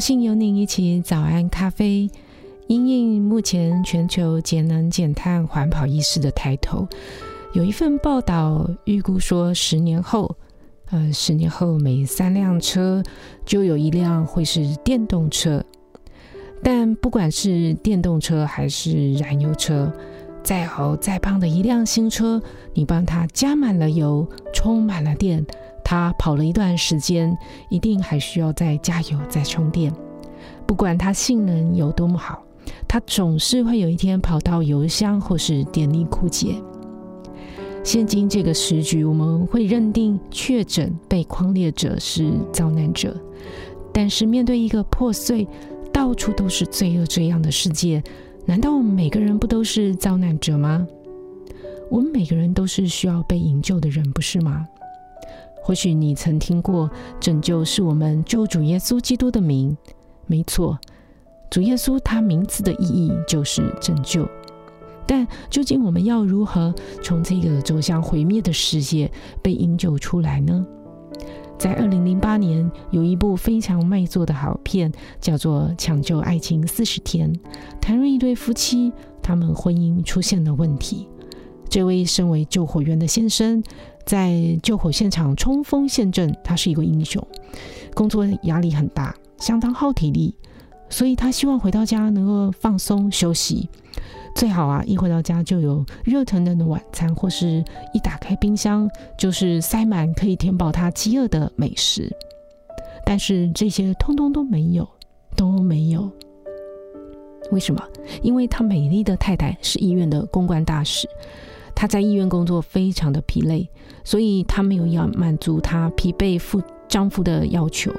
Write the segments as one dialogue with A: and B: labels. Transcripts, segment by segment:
A: 兴有您一起早安咖啡。因应目前全球节能减碳环保意识的抬头，有一份报道预估说，十年后，呃，十年后每三辆车就有一辆会是电动车。但不管是电动车还是燃油车，再好再棒的一辆新车，你帮它加满了油，充满了电。它跑了一段时间，一定还需要再加油、再充电。不管它性能有多么好，它总是会有一天跑到油箱或是电力枯竭。现今这个时局，我们会认定确诊被框列者是遭难者。但是面对一个破碎、到处都是罪恶这样的世界，难道我们每个人不都是遭难者吗？我们每个人都是需要被营救的人，不是吗？或许你曾听过“拯救是我们救主耶稣基督的名”，没错，主耶稣他名字的意义就是拯救。但究竟我们要如何从这个走向毁灭的世界被营救出来呢？在二零零八年，有一部非常卖座的好片，叫做《抢救爱情四十天》，谈论一对夫妻，他们婚姻出现了问题。这位身为救火员的先生，在救火现场冲锋陷阵，他是一个英雄。工作压力很大，相当耗体力，所以他希望回到家能够放松休息。最好啊，一回到家就有热腾腾的晚餐，或是一打开冰箱就是塞满可以填饱他饥饿的美食。但是这些通通都没有，都没有。为什么？因为他美丽的太太是医院的公关大使。她在医院工作非常的疲累，所以她没有要满足她疲惫夫丈夫的要求。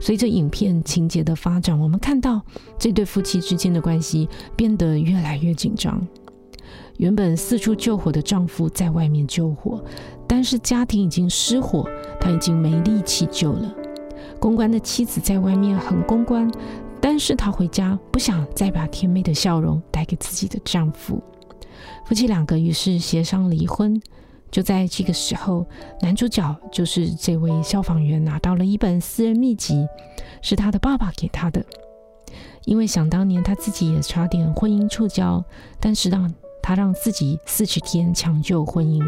A: 随着影片情节的发展，我们看到这对夫妻之间的关系变得越来越紧张。原本四处救火的丈夫在外面救火，但是家庭已经失火，他已经没力气救了。公关的妻子在外面很公关，但是她回家不想再把甜美的笑容带给自己的丈夫。夫妻两个于是协商离婚。就在这个时候，男主角就是这位消防员，拿到了一本私人秘籍，是他的爸爸给他的。因为想当年他自己也差点婚姻触礁，但是让他让自己四十天抢救婚姻。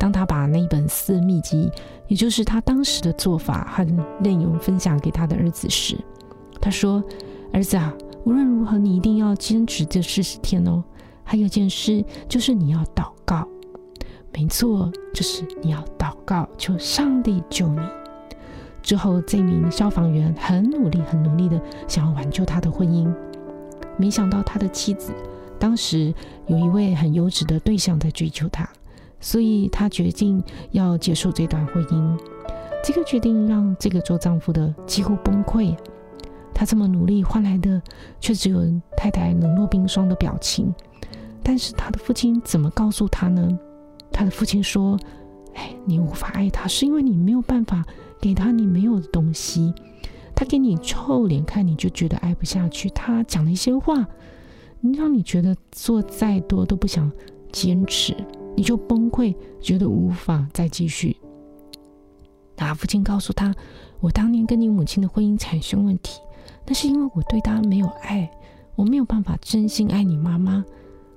A: 当他把那一本私人秘籍，也就是他当时的做法和内容分享给他的儿子时，他说：“儿子啊，无论如何，你一定要坚持这四十天哦。”还有一件事，就是你要祷告。没错，就是你要祷告，求上帝救你。之后，这名消防员很努力、很努力的想要挽救他的婚姻，没想到他的妻子当时有一位很优质的对象在追求他，所以他决定要结束这段婚姻。这个决定让这个做丈夫的几乎崩溃。他这么努力换来的，却只有太太冷若冰霜的表情。但是他的父亲怎么告诉他呢？他的父亲说：“哎，你无法爱他，是因为你没有办法给他你没有的东西。他给你臭脸看，你就觉得爱不下去。他讲了一些话，让你觉得做再多都不想坚持，你就崩溃，觉得无法再继续。”他父亲告诉他：“我当年跟你母亲的婚姻产生问题，那是因为我对她没有爱，我没有办法真心爱你妈妈。”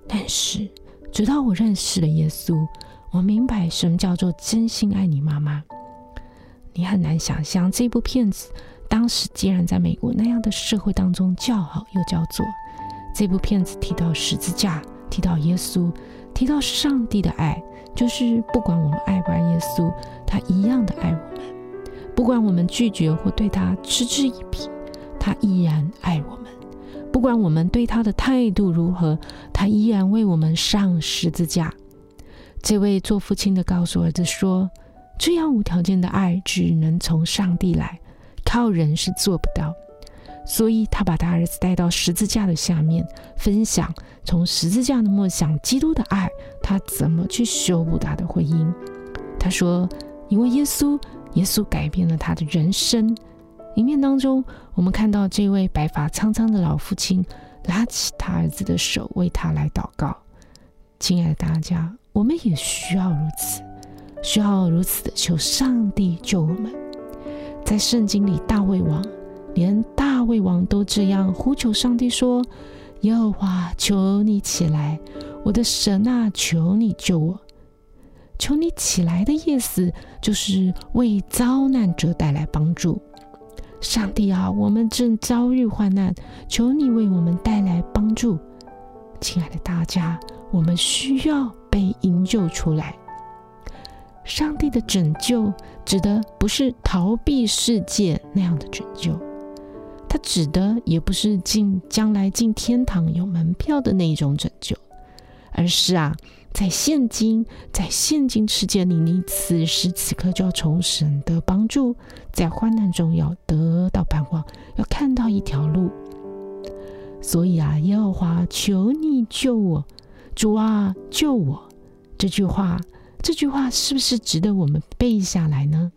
A: 但是，直到我认识了耶稣，我明白什么叫做真心爱你妈妈。你很难想象这部片子当时竟然在美国那样的社会当中叫好又叫座。这部片子提到十字架，提到耶稣，提到上帝的爱，就是不管我们爱不爱耶稣，他一样的爱我们；不管我们拒绝或对他嗤之以鼻，他依然爱我们。不管我们对他的态度如何，他依然为我们上十字架。这位做父亲的告诉儿子说：“这样无条件的爱只能从上帝来，靠人是做不到。所以他把他儿子带到十字架的下面，分享从十字架的梦想基督的爱，他怎么去修补他的婚姻。他说：“因为耶稣，耶稣改变了他的人生。”影片当中，我们看到这位白发苍苍的老父亲拉起他儿子的手，为他来祷告。亲爱的大家，我们也需要如此，需要如此的求上帝救我们。在圣经里，大卫王连大卫王都这样呼求上帝说：“耶和华，求你起来，我的神啊，求你救我。”求你起来的意思就是为遭难者带来帮助。上帝啊，我们正遭遇患难，求你为我们带来帮助。亲爱的大家，我们需要被营救出来。上帝的拯救指的不是逃避世界那样的拯救，他指的也不是进将来进天堂有门票的那一种拯救，而是啊。在现今，在现今世界里，你此时此刻就要从神的帮助，在患难中要得到盼望，要看到一条路。所以啊，耶和华，求你救我，主啊，救我！这句话，这句话是不是值得我们背下来呢？